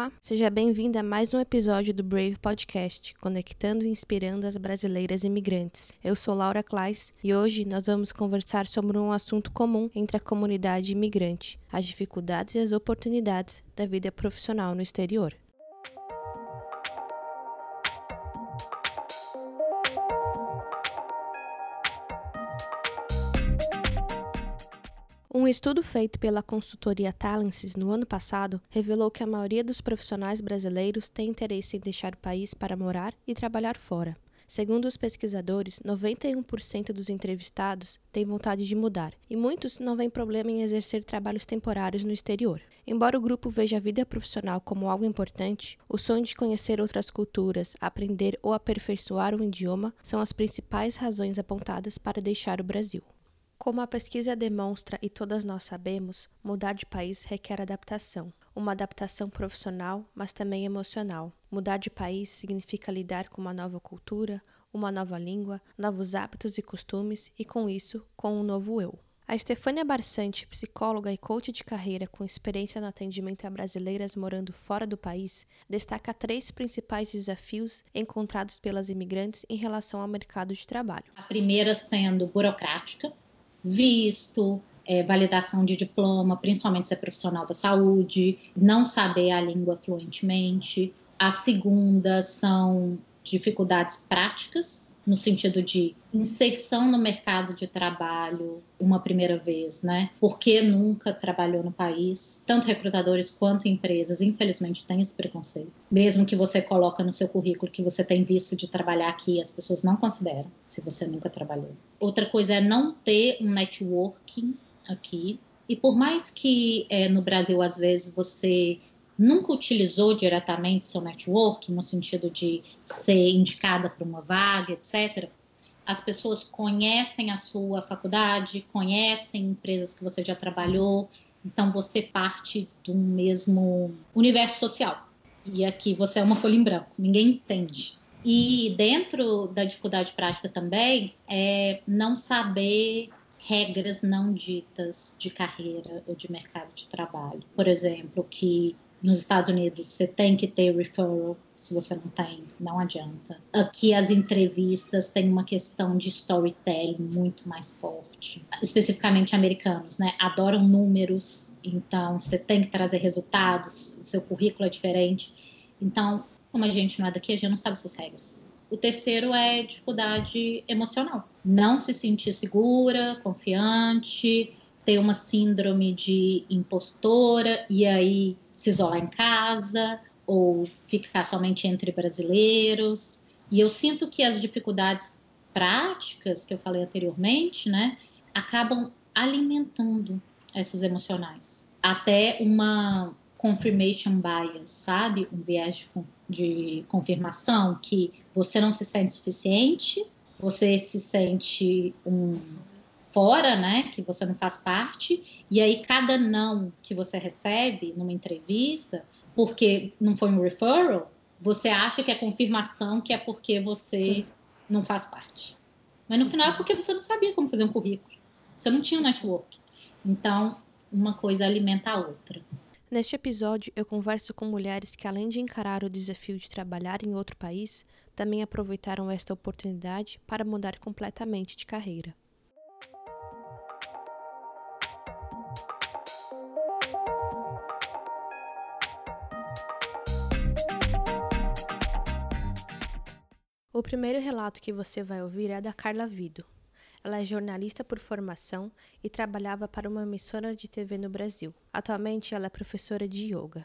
Olá, seja bem-vinda a mais um episódio do Brave Podcast, conectando e inspirando as brasileiras imigrantes. Eu sou Laura Klaes e hoje nós vamos conversar sobre um assunto comum entre a comunidade imigrante: as dificuldades e as oportunidades da vida profissional no exterior. Estudo feito pela consultoria Talences no ano passado revelou que a maioria dos profissionais brasileiros tem interesse em deixar o país para morar e trabalhar fora. Segundo os pesquisadores, 91% dos entrevistados têm vontade de mudar e muitos não veem problema em exercer trabalhos temporários no exterior. Embora o grupo veja a vida profissional como algo importante, o sonho de conhecer outras culturas, aprender ou aperfeiçoar um idioma são as principais razões apontadas para deixar o Brasil. Como a pesquisa demonstra e todas nós sabemos, mudar de país requer adaptação. Uma adaptação profissional, mas também emocional. Mudar de país significa lidar com uma nova cultura, uma nova língua, novos hábitos e costumes e, com isso, com um novo eu. A Stefânia Barsante, psicóloga e coach de carreira com experiência no atendimento a brasileiras morando fora do país, destaca três principais desafios encontrados pelas imigrantes em relação ao mercado de trabalho. A primeira sendo burocrática, visto, é, validação de diploma, principalmente se é profissional da saúde, não saber a língua fluentemente. A segunda são dificuldades práticas, no sentido de inserção no mercado de trabalho uma primeira vez, né? Porque nunca trabalhou no país. Tanto recrutadores quanto empresas, infelizmente, têm esse preconceito. Mesmo que você coloca no seu currículo que você tem visto de trabalhar aqui, as pessoas não consideram se você nunca trabalhou. Outra coisa é não ter um networking aqui. E por mais que é, no Brasil, às vezes, você nunca utilizou diretamente seu network, no sentido de ser indicada para uma vaga, etc., as pessoas conhecem a sua faculdade, conhecem empresas que você já trabalhou, então você parte do mesmo universo social. E aqui você é uma folha em branco, ninguém entende. E dentro da dificuldade prática também é não saber regras não ditas de carreira ou de mercado de trabalho. Por exemplo, que nos Estados Unidos você tem que ter referral, se você não tem, não adianta. Aqui as entrevistas têm uma questão de storytelling muito mais forte. Especificamente americanos, né? Adoram números, então você tem que trazer resultados, seu currículo é diferente. Então, como a gente não é daqui, a gente não sabe essas regras. O terceiro é dificuldade emocional. Não se sentir segura, confiante, ter uma síndrome de impostora e aí se isolar em casa ou ficar somente entre brasileiros. E eu sinto que as dificuldades práticas que eu falei anteriormente, né, acabam alimentando essas emocionais. Até uma confirmation bias, sabe? Um viés de, confirmação que você não se sente suficiente, você se sente um fora, né, que você não faz parte, e aí cada não que você recebe numa entrevista, porque não foi um referral, você acha que é confirmação que é porque você Sim. não faz parte. Mas no final é porque você não sabia como fazer um currículo. Você não tinha um network. Então, uma coisa alimenta a outra. Neste episódio, eu converso com mulheres que, além de encarar o desafio de trabalhar em outro país, também aproveitaram esta oportunidade para mudar completamente de carreira. O primeiro relato que você vai ouvir é da Carla Vido. Ela é jornalista por formação e trabalhava para uma emissora de TV no Brasil. Atualmente, ela é professora de yoga.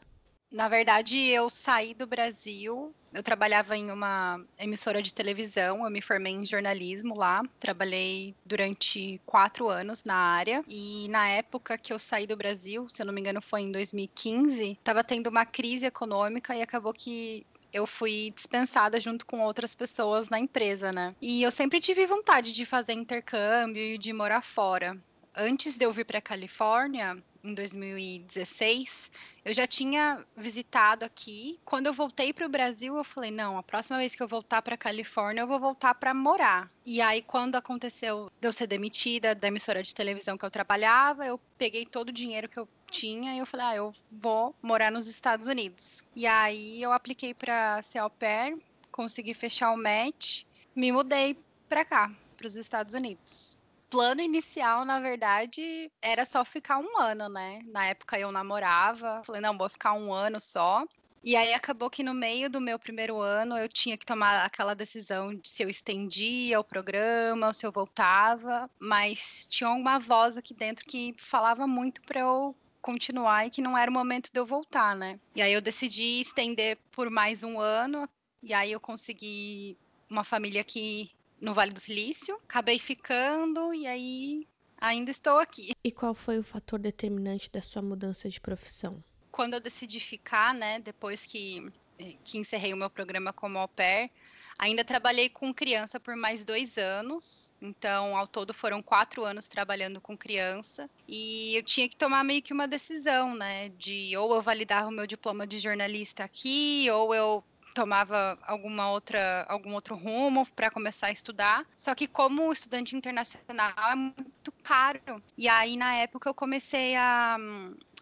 Na verdade, eu saí do Brasil. Eu trabalhava em uma emissora de televisão. Eu me formei em jornalismo lá. Trabalhei durante quatro anos na área. E na época que eu saí do Brasil, se eu não me engano, foi em 2015, estava tendo uma crise econômica e acabou que eu fui dispensada junto com outras pessoas na empresa, né? E eu sempre tive vontade de fazer intercâmbio e de morar fora. Antes de eu vir para Califórnia, em 2016, Eu já tinha visitado aqui. Quando eu voltei para o Brasil, eu falei: não, a próxima vez que eu voltar para Califórnia, eu vou voltar para morar. E aí, quando aconteceu de eu ser demitida da emissora de televisão que eu trabalhava, eu peguei todo o dinheiro que eu tinha e eu falei: ah, eu vou morar nos Estados Unidos. E aí, eu apliquei para ser au pair, consegui fechar o match, me mudei para cá, para os Estados Unidos plano inicial, na verdade, era só ficar um ano, né? Na época eu namorava, falei, não, vou ficar um ano só. E aí acabou que no meio do meu primeiro ano eu tinha que tomar aquela decisão de se eu estendia o programa, ou se eu voltava, mas tinha uma voz aqui dentro que falava muito para eu continuar e que não era o momento de eu voltar, né? E aí eu decidi estender por mais um ano, e aí eu consegui uma família que no Vale do Silício, acabei ficando e aí ainda estou aqui. E qual foi o fator determinante da sua mudança de profissão? Quando eu decidi ficar, né, depois que, eh, que encerrei o meu programa como au pair, ainda trabalhei com criança por mais dois anos, então ao todo foram quatro anos trabalhando com criança e eu tinha que tomar meio que uma decisão, né, de ou eu validar o meu diploma de jornalista aqui, ou eu tomava alguma outra, algum outro rumo para começar a estudar. Só que como estudante internacional é muito caro. E aí na época eu comecei a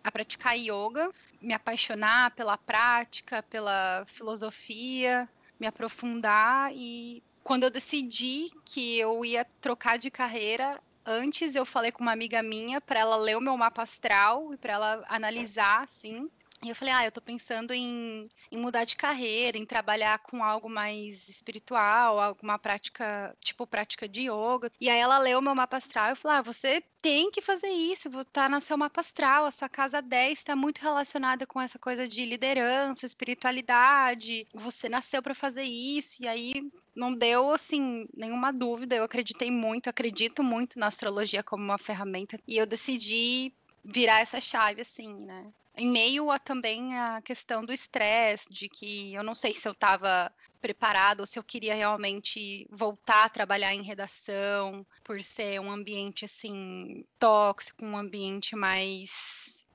a praticar yoga, me apaixonar pela prática, pela filosofia, me aprofundar e quando eu decidi que eu ia trocar de carreira, antes eu falei com uma amiga minha para ela ler o meu mapa astral e para ela analisar assim e eu falei, ah, eu tô pensando em, em, mudar de carreira, em trabalhar com algo mais espiritual, alguma prática, tipo prática de yoga. E aí ela leu meu mapa astral e falei, ah, você tem que fazer isso, tá no seu mapa astral, a sua casa 10 está muito relacionada com essa coisa de liderança, espiritualidade. Você nasceu para fazer isso, e aí não deu assim nenhuma dúvida. Eu acreditei muito, acredito muito na astrologia como uma ferramenta, e eu decidi virar essa chave assim, né? Em meio a também a questão do estresse, de que eu não sei se eu estava preparado ou se eu queria realmente voltar a trabalhar em redação, por ser um ambiente assim tóxico, um ambiente mais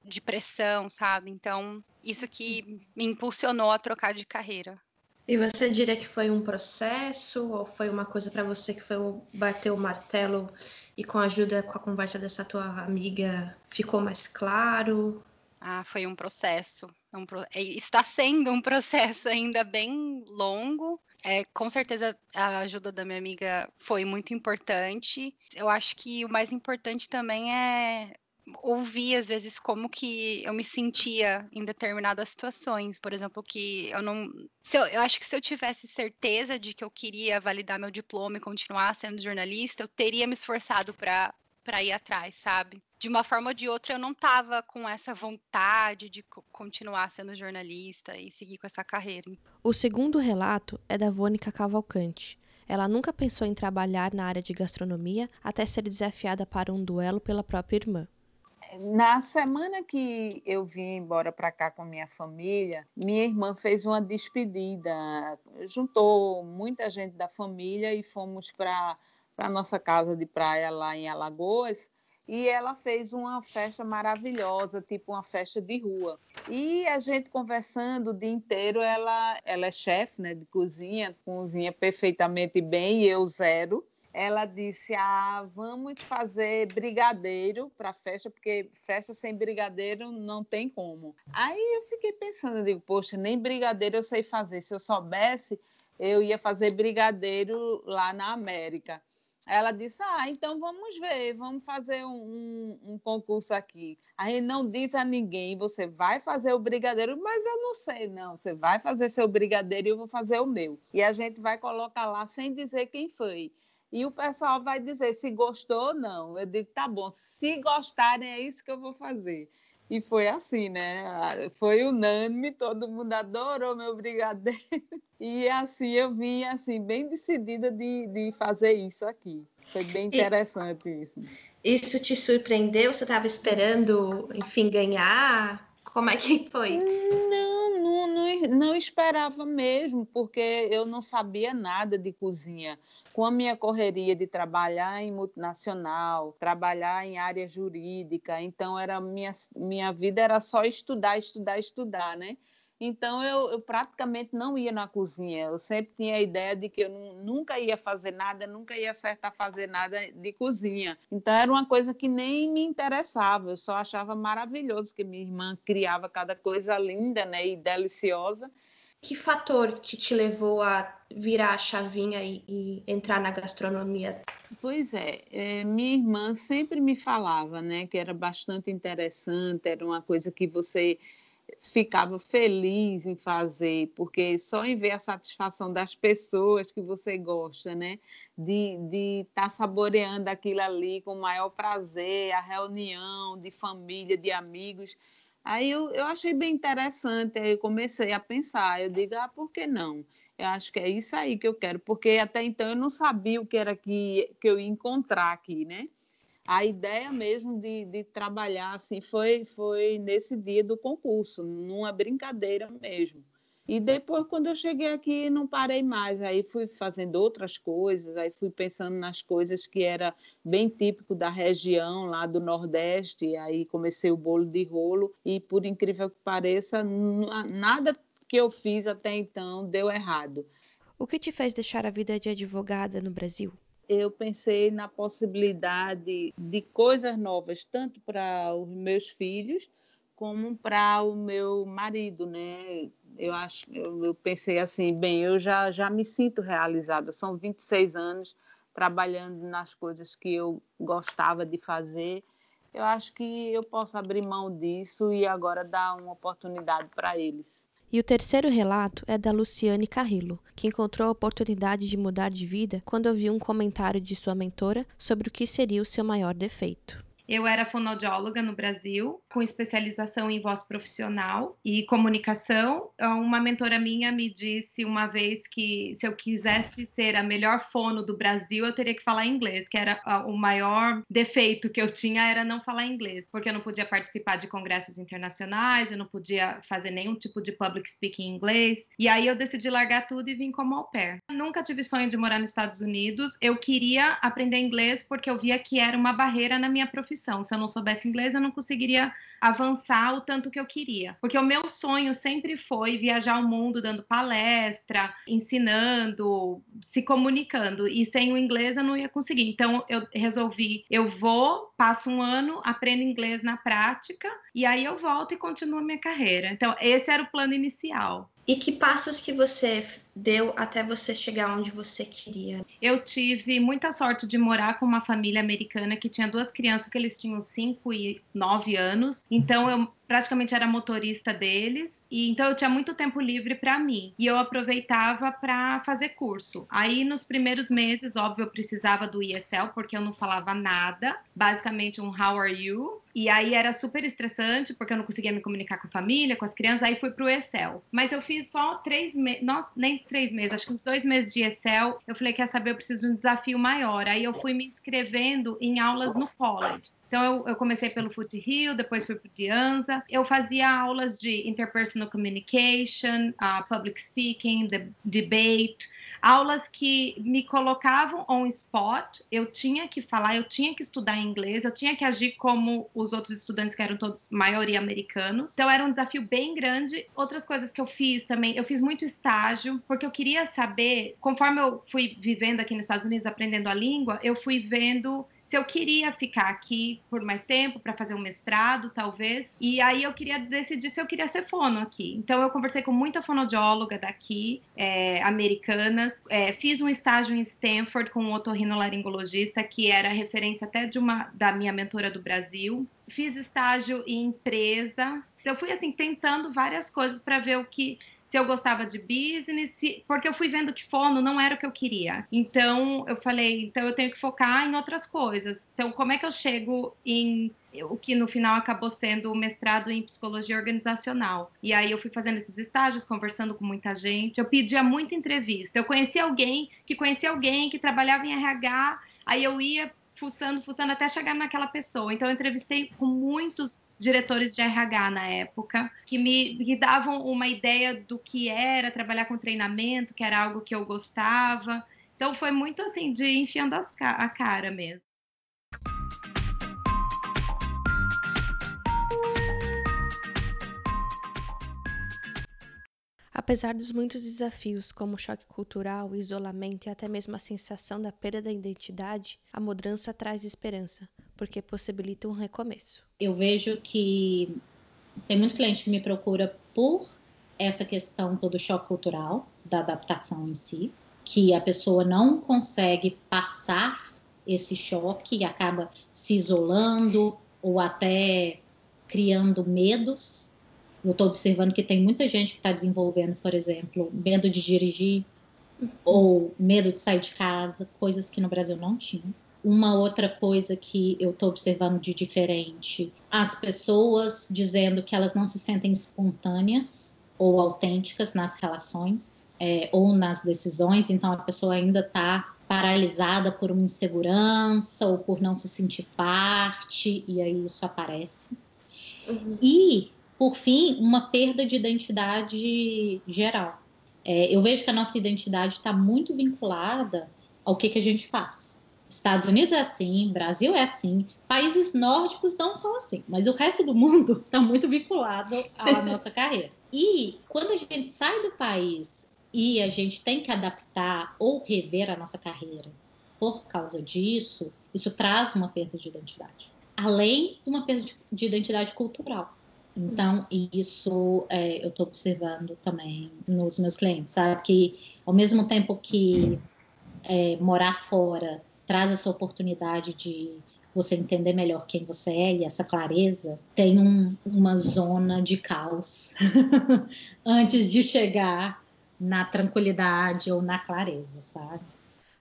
de pressão, sabe? Então, isso que me impulsionou a trocar de carreira. E você diria que foi um processo ou foi uma coisa para você que foi bater o martelo e com a ajuda, com a conversa dessa tua amiga, ficou mais claro? Ah, foi um processo. Um pro... Está sendo um processo ainda bem longo. É, com certeza a ajuda da minha amiga foi muito importante. Eu acho que o mais importante também é ouvir às vezes como que eu me sentia em determinadas situações, por exemplo, que eu não, eu, eu, acho que se eu tivesse certeza de que eu queria validar meu diploma e continuar sendo jornalista, eu teria me esforçado para para ir atrás, sabe? De uma forma ou de outra, eu não estava com essa vontade de continuar sendo jornalista e seguir com essa carreira. O segundo relato é da Vônica Cavalcante. Ela nunca pensou em trabalhar na área de gastronomia até ser desafiada para um duelo pela própria irmã. Na semana que eu vim embora para cá com minha família, minha irmã fez uma despedida, juntou muita gente da família e fomos para para a nossa casa de praia lá em Alagoas e ela fez uma festa maravilhosa, tipo uma festa de rua. E a gente conversando o dia inteiro, ela, ela é chefe né, de cozinha, cozinha perfeitamente bem, e eu zero. Ela disse: Ah, vamos fazer brigadeiro para festa, porque festa sem brigadeiro não tem como. Aí eu fiquei pensando, eu digo, poxa, nem brigadeiro eu sei fazer. Se eu soubesse, eu ia fazer brigadeiro lá na América. Ela disse: Ah, então vamos ver, vamos fazer um, um, um, concurso aqui. A gente não diz a ninguém, você vai fazer o brigadeiro, mas eu não sei, não. Você vai fazer seu brigadeiro e eu vou fazer o meu. E a gente vai colocar lá sem dizer quem foi. E o pessoal vai dizer se gostou ou não. Eu digo: tá bom, se gostarem, é isso que eu vou fazer. E foi assim, né? Foi unânime, todo mundo adorou meu brigadeiro. E assim eu vim assim bem decidida de, de fazer isso aqui. Foi bem interessante e, isso. Isso te surpreendeu? Você estava esperando, enfim, ganhar? Como é que foi? Não, não, não esperava mesmo, porque eu não sabia nada de cozinha. Com a minha correria de trabalhar em multinacional, trabalhar em área jurídica, então era minha, minha vida era só estudar, estudar, estudar, né? Então eu, eu, praticamente não ia na cozinha. Eu sempre tinha a ideia de que eu nunca ia fazer nada, nunca ia acertar fazer nada de cozinha. Então era uma coisa que nem me interessava. Eu só achava maravilhoso que minha irmã criava cada coisa linda, né, e deliciosa. Que fator que te levou a virar a chavinha e, e entrar na gastronomia? Pois é, é, minha irmã sempre me falava, né, que era bastante interessante, era uma coisa que você ficava feliz em fazer, porque só em ver a satisfação das pessoas que você gosta, né? De estar de tá saboreando aquilo ali com o maior prazer, a reunião de família, de amigos. Aí eu, eu achei bem interessante, aí eu comecei a pensar, eu digo, ah, por que não? Eu acho que é isso aí que eu quero, porque até então eu não sabia o que era que, que eu ia encontrar aqui, né? A ideia mesmo de, de trabalhar assim foi, foi nesse dia do concurso, numa brincadeira mesmo. E depois, quando eu cheguei aqui, não parei mais. Aí fui fazendo outras coisas, aí fui pensando nas coisas que era bem típico da região lá do Nordeste. Aí comecei o bolo de rolo e, por incrível que pareça, nada que eu fiz até então deu errado. O que te fez deixar a vida de advogada no Brasil? Eu pensei na possibilidade de coisas novas, tanto para os meus filhos como para o meu marido, né? Eu acho, eu, eu, pensei assim, bem, eu já já me sinto realizada. São 26 anos trabalhando nas coisas que eu gostava de fazer. Eu acho que eu posso abrir mão disso e agora dar uma oportunidade para eles. E o terceiro relato é da Luciane Carrillo, que encontrou a oportunidade de mudar de vida quando ouviu um comentário de sua mentora sobre o que seria o seu maior defeito. Eu era fonoaudióloga no Brasil, com especialização em voz profissional e comunicação. Uma mentora minha me disse uma vez que se eu quisesse ser a melhor fono do Brasil, eu teria que falar inglês, que era o maior defeito que eu tinha era não falar inglês, porque eu não podia participar de congressos internacionais, eu não podia fazer nenhum tipo de public speaking em inglês. E aí eu decidi largar tudo e vim como au pair. Nunca tive sonho de morar nos Estados Unidos. Eu queria aprender inglês porque eu via que era uma barreira na minha profissão profissão. Se eu não soubesse inglês, eu não conseguiria avançar o tanto que eu queria. Porque o meu sonho sempre foi viajar o mundo dando palestra, ensinando, se comunicando. E sem o inglês eu não ia conseguir. Então eu resolvi, eu vou, passo um ano, aprendo inglês na prática e aí eu volto e continuo a minha carreira. Então esse era o plano inicial. E que passos que você deu até você chegar onde você queria? Eu tive muita sorte de morar com uma família americana que tinha duas crianças que eles tinham 5 e 9 anos. Então eu praticamente era motorista deles e então eu tinha muito tempo livre para mim e eu aproveitava para fazer curso. Aí nos primeiros meses, óbvio, eu precisava do ESL porque eu não falava nada, basicamente um how are you? E aí era super estressante porque eu não conseguia me comunicar com a família, com as crianças. Aí fui pro Excel. Mas eu fiz só três meses, nem três meses, acho que uns dois meses de Excel. Eu falei, quer saber, eu preciso de um desafio maior. Aí eu fui me inscrevendo em aulas no college. Então, eu, eu comecei pelo Foothill, depois fui para o Dianza. Eu fazia aulas de interpersonal communication, uh, public speaking, de, debate, aulas que me colocavam on spot. Eu tinha que falar, eu tinha que estudar inglês, eu tinha que agir como os outros estudantes que eram todos maioria americanos. Então, era um desafio bem grande. Outras coisas que eu fiz também, eu fiz muito estágio, porque eu queria saber, conforme eu fui vivendo aqui nos Estados Unidos, aprendendo a língua, eu fui vendo se eu queria ficar aqui por mais tempo para fazer um mestrado, talvez. E aí eu queria decidir se eu queria ser fono aqui. Então eu conversei com muita fonoaudióloga daqui, é, americanas. É, fiz um estágio em Stanford com um otorrinolaringologista que era referência até de uma da minha mentora do Brasil. Fiz estágio em empresa. Eu fui assim tentando várias coisas para ver o que se eu gostava de business, se, porque eu fui vendo que fono não era o que eu queria. Então eu falei, então eu tenho que focar em outras coisas. Então como é que eu chego em o que no final acabou sendo o mestrado em psicologia organizacional. E aí eu fui fazendo esses estágios, conversando com muita gente. Eu pedia muita entrevista. Eu conhecia alguém que conhecia alguém que trabalhava em RH, aí eu ia fuçando, fuçando até chegar naquela pessoa. Então eu entrevistei com muitos diretores de RH na época, que me davam uma ideia do que era trabalhar com treinamento, que era algo que eu gostava. Então foi muito assim de enfiando a cara mesmo. Apesar dos muitos desafios, como choque cultural, isolamento e até mesmo a sensação da perda da identidade, a mudança traz esperança, porque possibilita um recomeço. Eu vejo que tem muito cliente que me procura por essa questão do choque cultural, da adaptação em si, que a pessoa não consegue passar esse choque e acaba se isolando ou até criando medos eu estou observando que tem muita gente que está desenvolvendo, por exemplo, medo de dirigir uhum. ou medo de sair de casa, coisas que no Brasil não tinha. Uma outra coisa que eu estou observando de diferente, as pessoas dizendo que elas não se sentem espontâneas ou autênticas nas relações é, ou nas decisões, então a pessoa ainda está paralisada por uma insegurança ou por não se sentir parte, e aí isso aparece. Uhum. E por fim, uma perda de identidade geral. É, eu vejo que a nossa identidade está muito vinculada ao que, que a gente faz. Estados Unidos é assim, Brasil é assim, países nórdicos não são assim, mas o resto do mundo está muito vinculado à nossa carreira. E quando a gente sai do país e a gente tem que adaptar ou rever a nossa carreira por causa disso, isso traz uma perda de identidade. Além de uma perda de identidade cultural. Então, isso é, eu estou observando também nos meus clientes, sabe? Que ao mesmo tempo que é, morar fora traz essa oportunidade de você entender melhor quem você é e essa clareza, tem um, uma zona de caos antes de chegar na tranquilidade ou na clareza, sabe?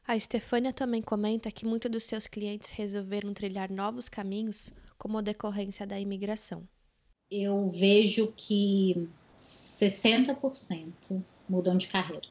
A Estefânia também comenta que muitos dos seus clientes resolveram trilhar novos caminhos como decorrência da imigração eu vejo que 60% mudam de carreira,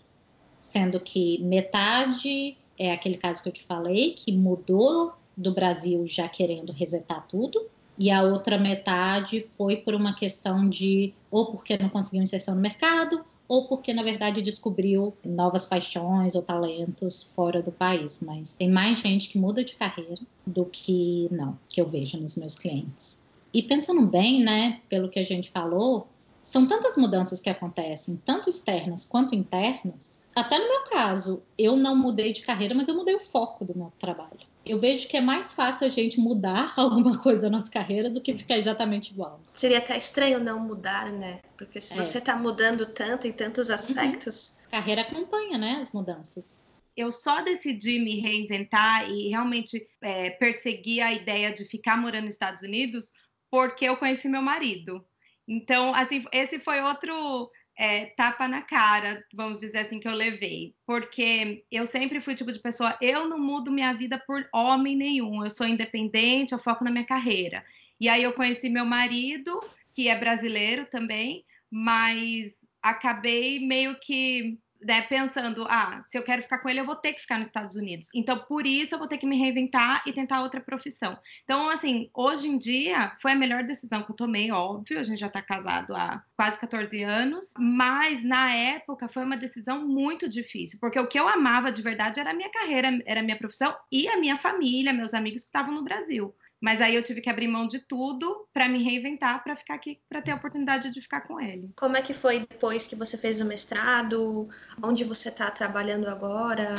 sendo que metade é aquele caso que eu te falei, que mudou do Brasil já querendo resetar tudo, e a outra metade foi por uma questão de ou porque não conseguiu inserção no mercado, ou porque na verdade descobriu novas paixões ou talentos fora do país. Mas tem mais gente que muda de carreira do que não, que eu vejo nos meus clientes. E pensando bem, né, pelo que a gente falou, são tantas mudanças que acontecem, tanto externas quanto internas. Até no meu caso, eu não mudei de carreira, mas eu mudei o foco do meu trabalho. Eu vejo que é mais fácil a gente mudar alguma coisa da nossa carreira do que ficar exatamente igual. Seria até estranho não mudar, né? Porque se é. você está mudando tanto em tantos aspectos. Uhum. Carreira acompanha, né, as mudanças eu só decidi me reinventar e realmente é, perseguir a ideia de ficar morando nos Estados Unidos porque eu conheci meu marido. Então, assim, esse foi outro é, tapa na cara, vamos dizer assim, que eu levei. Porque eu sempre fui tipo de pessoa, eu não mudo minha vida por homem nenhum. Eu sou independente, eu foco na minha carreira. E aí eu conheci meu marido, que é brasileiro também, mas acabei meio que né, pensando, ah, se eu quero ficar com ele, eu vou ter que ficar nos Estados Unidos. Então, por isso, eu vou ter que me reinventar e tentar outra profissão. Então, assim, hoje em dia, foi a melhor decisão que eu tomei, óbvio, a gente já está casado há quase 14 anos, mas na época foi uma decisão muito difícil, porque o que eu amava de verdade era a minha carreira, era a minha profissão e a minha família, meus amigos que estavam no Brasil. Mas aí eu tive que abrir mão de tudo para me reinventar, para ficar aqui, para ter a oportunidade de ficar com ele. Como é que foi depois que você fez o mestrado? Onde você está trabalhando agora?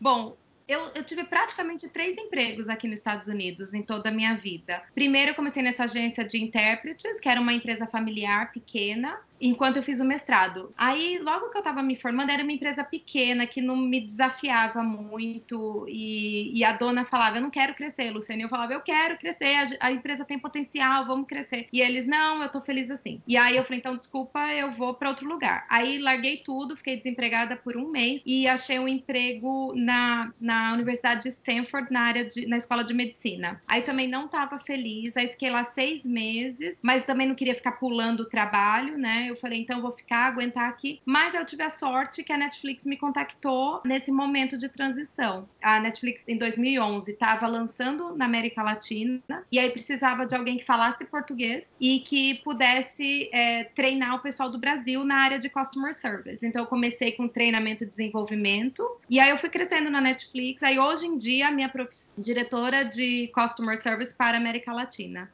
Bom, eu, eu, tive praticamente três empregos aqui nos Estados Unidos em toda a minha vida. Primeiro, eu comecei nessa agência de intérpretes, que era uma empresa familiar pequena enquanto eu fiz o mestrado. Aí, logo que eu estava me formando, era uma empresa pequena que não me desafiava muito e, e a dona falava: Eu não quero crescer, Luciane. Eu falava: Eu quero crescer, a, a, empresa tem potencial, vamos crescer. E eles: Não, eu tô feliz assim. E aí eu falei: Então, desculpa, eu vou para outro lugar. Aí larguei tudo, fiquei desempregada por um mês e achei um emprego na, na Universidade de Stanford, na área de, na escola de medicina. Aí também não estava feliz, aí fiquei lá seis meses, mas também não queria ficar pulando o trabalho, né? Eu falei, então vou ficar, aguentar aqui. Mas eu tive a sorte que a Netflix me contactou nesse momento de transição. A Netflix, em 2011, estava lançando na América Latina e aí precisava de alguém que falasse português e que pudesse é, treinar o pessoal do Brasil na área de customer service. Então, eu comecei com treinamento e desenvolvimento e aí eu fui crescendo na Netflix. Aí, hoje em dia, a minha diretora de customer service para a América Latina.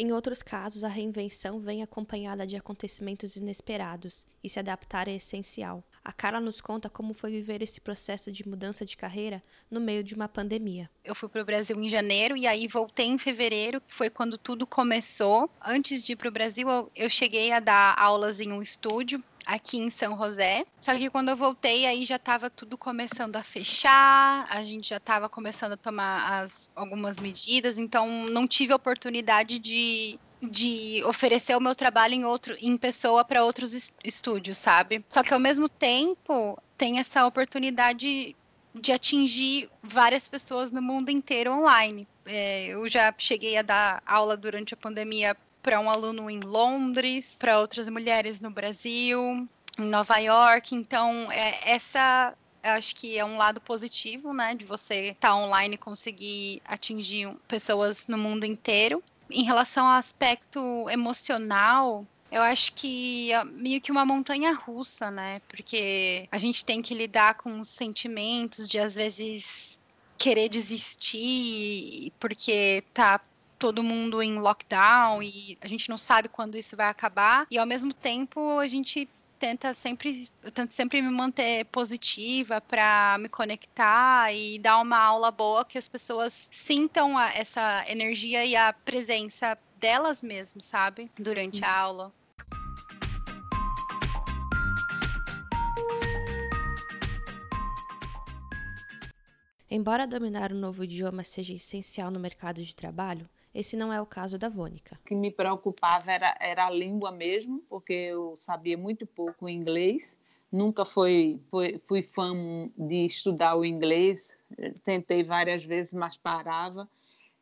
Em outros casos, a reinvenção vem acompanhada de acontecimentos inesperados e se adaptar é essencial. A Carla nos conta como foi viver esse processo de mudança de carreira no meio de uma pandemia. Eu fui para o Brasil em janeiro e aí voltei em fevereiro, que foi quando tudo começou. Antes de ir para o Brasil, eu, cheguei a dar aulas em um estúdio aqui em São José. Só que quando eu voltei, aí já estava tudo começando a fechar, a gente já estava começando a tomar as, algumas medidas, então não tive oportunidade de de oferecer o meu trabalho em outro em pessoa para outros estúdios, sabe? Só que ao mesmo tempo tem essa oportunidade de atingir várias pessoas no mundo inteiro online. É, eu já cheguei a dar aula durante a pandemia para um aluno em Londres, para outras mulheres no Brasil, em Nova York. Então, é, essa acho que é um lado positivo, né, de você estar tá online e conseguir atingir pessoas no mundo inteiro. Em relação ao aspecto emocional, eu acho que é meio que uma montanha russa, né? Porque a gente tem que lidar com os sentimentos de às vezes querer desistir porque tá todo mundo em lockdown e a gente não sabe quando isso vai acabar. E ao mesmo tempo a gente tenta sempre, eu tento sempre me manter positiva para me conectar e dar uma aula boa que as pessoas sintam a, essa energia e a presença delas mesmas, sabe? Durante a aula. Embora dominar um novo idioma seja essencial no mercado de trabalho, esse não é o caso da Vônica. O que me preocupava era, era a língua mesmo, porque eu sabia muito pouco inglês. Nunca foi, foi, fui fã de estudar o inglês. Tentei várias vezes, mas parava.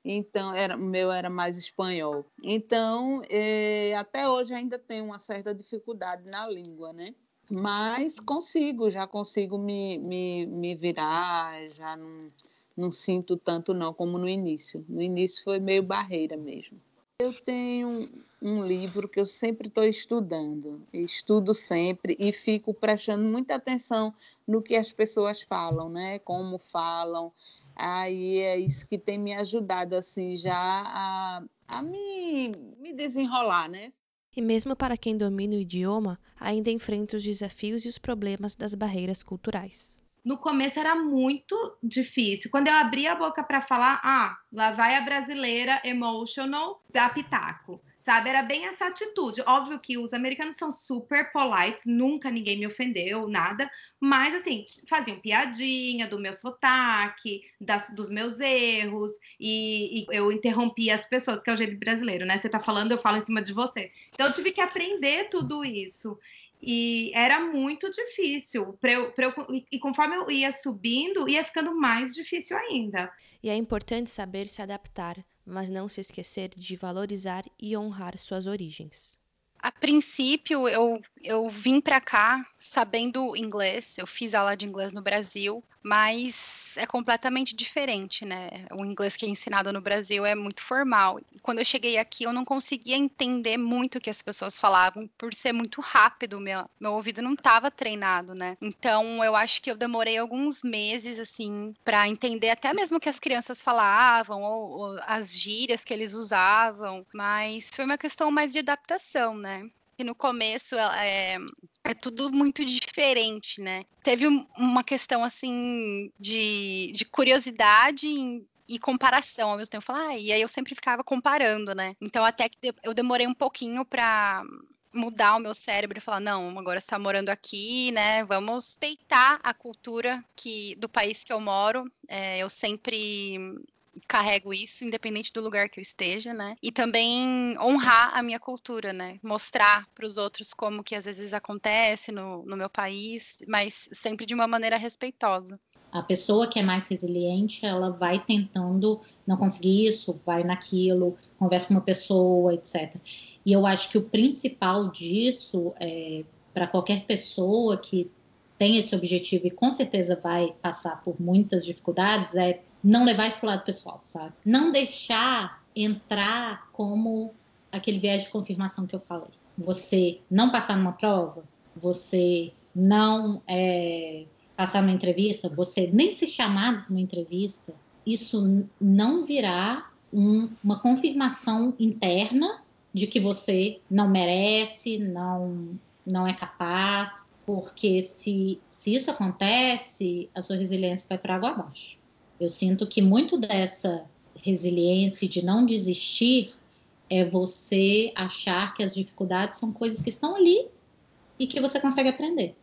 Então, era, o meu era mais espanhol. Então, eh, até hoje ainda tenho uma certa dificuldade na língua, né? Mas consigo, já consigo me, me, me virar, já não não sinto tanto não como no início. No início foi meio barreira mesmo. Eu tenho um livro que eu sempre estou estudando, estudo sempre e fico prestando muita atenção no que as pessoas falam, né? Como falam. Aí é isso que tem me ajudado assim já a, a me, me desenrolar, né? E mesmo para quem domina o idioma, ainda enfrenta os desafios e os problemas das barreiras culturais no começo era muito difícil. Quando eu abri a boca para falar, ah, lá vai a brasileira emotional da Pitaco. Sabe, era bem essa atitude. Óbvio que os americanos são super polite, nunca ninguém me ofendeu, nada. Mas, assim, faziam piadinha do meu sotaque, das, dos meus erros, e, e, eu interrompia as pessoas, que é o jeito brasileiro, né? Você tá falando, eu falo em cima de você. Então, eu tive que aprender tudo isso. E era muito difícil. Pra eu, pra eu, e conforme eu ia subindo, ia ficando mais difícil ainda. E é importante saber se adaptar, mas não se esquecer de valorizar e honrar suas origens. A princípio, eu, eu vim para cá sabendo inglês, eu fiz aula de inglês no Brasil, mas é completamente diferente, né? O inglês que é ensinado no Brasil é muito formal. E quando eu cheguei aqui, eu não conseguia entender muito o que as pessoas falavam, por ser muito rápido, meu, meu ouvido não estava treinado, né? Então, eu acho que eu demorei alguns meses, assim, para entender até mesmo o que as crianças falavam, ou, ou as gírias que eles usavam, mas foi uma questão mais de adaptação, né? que no começo é, é tudo muito diferente, né? Teve uma questão assim de, de curiosidade e comparação ao mesmo tempo. Falar, ah, e aí eu sempre ficava comparando, né? Então até que eu demorei um pouquinho para mudar o meu cérebro e falar, não, agora está morando aqui, né? Vamos respeitar a cultura que do país que eu moro. É, eu sempre carrego isso, independente do lugar que eu esteja, né? E também honrar a minha cultura, né? Mostrar para os outros como que às vezes acontece no, no meu país, mas sempre de uma maneira respeitosa. A pessoa que é mais resiliente, ela vai tentando não conseguir isso, vai naquilo, conversa com uma pessoa, etc. E eu acho que o principal disso, é, para qualquer pessoa que tem esse objetivo e com certeza vai passar por muitas dificuldades, é não levar isso para o lado pessoal, sabe? Não deixar entrar como aquele viés de confirmação que eu falei. Você não passar numa prova, você não é, passar numa entrevista, você nem ser chamado para uma entrevista, isso não virá um, uma confirmação interna de que você não merece, não, não é capaz, porque se, se isso acontece, a sua resiliência vai para água abaixo. Eu sinto que muito dessa resiliência de não desistir é você achar que as dificuldades são coisas que estão ali e que você consegue aprender.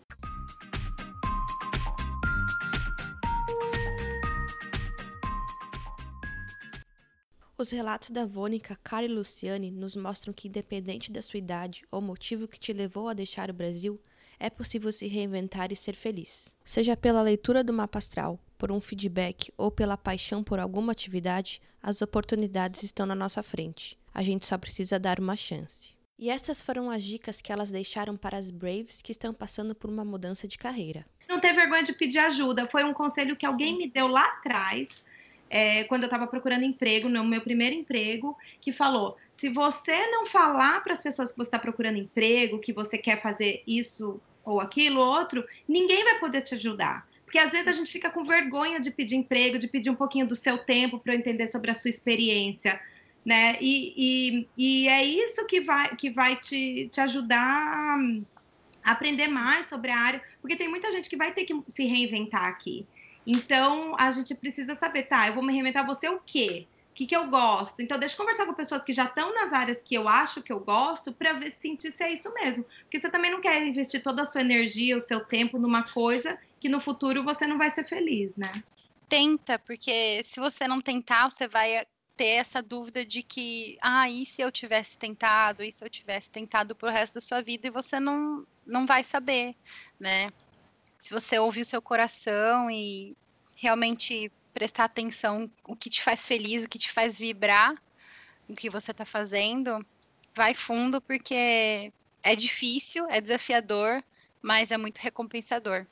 Os relatos da Vônica, Cara e Luciane nos mostram que, independente da sua idade ou motivo que te levou a deixar o Brasil, é possível se reinventar e ser feliz. Seja pela leitura do mapa astral, por um feedback ou pela paixão por alguma atividade, as oportunidades estão na nossa frente. A gente só precisa dar uma chance. E estas foram as dicas que elas deixaram para as Braves que estão passando por uma mudança de carreira. Não ter vergonha de pedir ajuda. Foi um conselho que alguém me deu lá atrás, é, quando eu estava procurando emprego, no meu primeiro emprego, que falou: se você não falar para as pessoas que você está procurando emprego, que você quer fazer isso ou aquilo, outro, ninguém vai poder te ajudar. Porque às vezes a gente fica com vergonha de pedir emprego, de pedir um pouquinho do seu tempo para entender sobre a sua experiência né? E, e, e, é isso que vai, que vai te, te ajudar a aprender mais sobre a área, porque tem muita gente que vai ter que se reinventar aqui. Então, a gente precisa saber, tá, eu vou me reinventar você o quê? O que, que eu gosto? Então, deixa eu conversar com pessoas que já estão nas áreas que eu acho que eu gosto para sentir se é isso mesmo. Porque você também não quer investir toda a sua energia, o seu tempo numa coisa que no futuro você não vai ser feliz, né? Tenta, porque se você não tentar, você vai ter essa dúvida de que, ah, e se eu tivesse tentado, e se eu tivesse tentado pro resto da sua vida, e você não, não vai saber, né? Se você ouvir o seu coração e realmente prestar atenção o que te faz feliz, o que te faz vibrar, o que você está fazendo, vai fundo porque é difícil, é desafiador, mas é muito recompensador.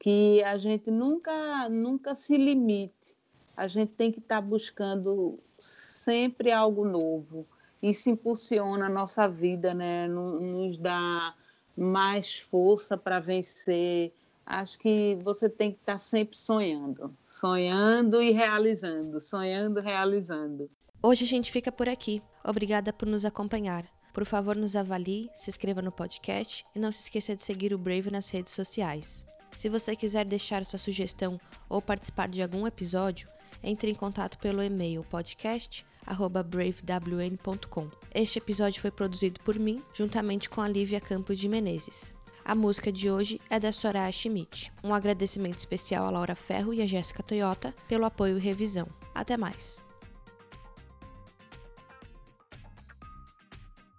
Que a gente nunca, nunca se limite a gente tem que estar tá buscando sempre algo novo. Isso impulsiona a nossa vida, né? nos dá mais força para vencer. Acho que você tem que estar sempre sonhando, sonhando e realizando, sonhando, realizando. Hoje a gente fica por aqui. Obrigada por nos acompanhar. Por favor, nos avalie, se inscreva no podcast e não se esqueça de seguir o Brave nas redes sociais. Se você quiser deixar sua sugestão ou participar de algum episódio, entre em contato pelo e-mail podcast@bravewn.com. Este episódio foi produzido por mim, juntamente com a Lívia Campos de Menezes. A música de hoje é da Soraya Schmidt. Um agradecimento especial a Laura Ferro e a Jéssica Toyota pelo apoio e revisão. Até mais!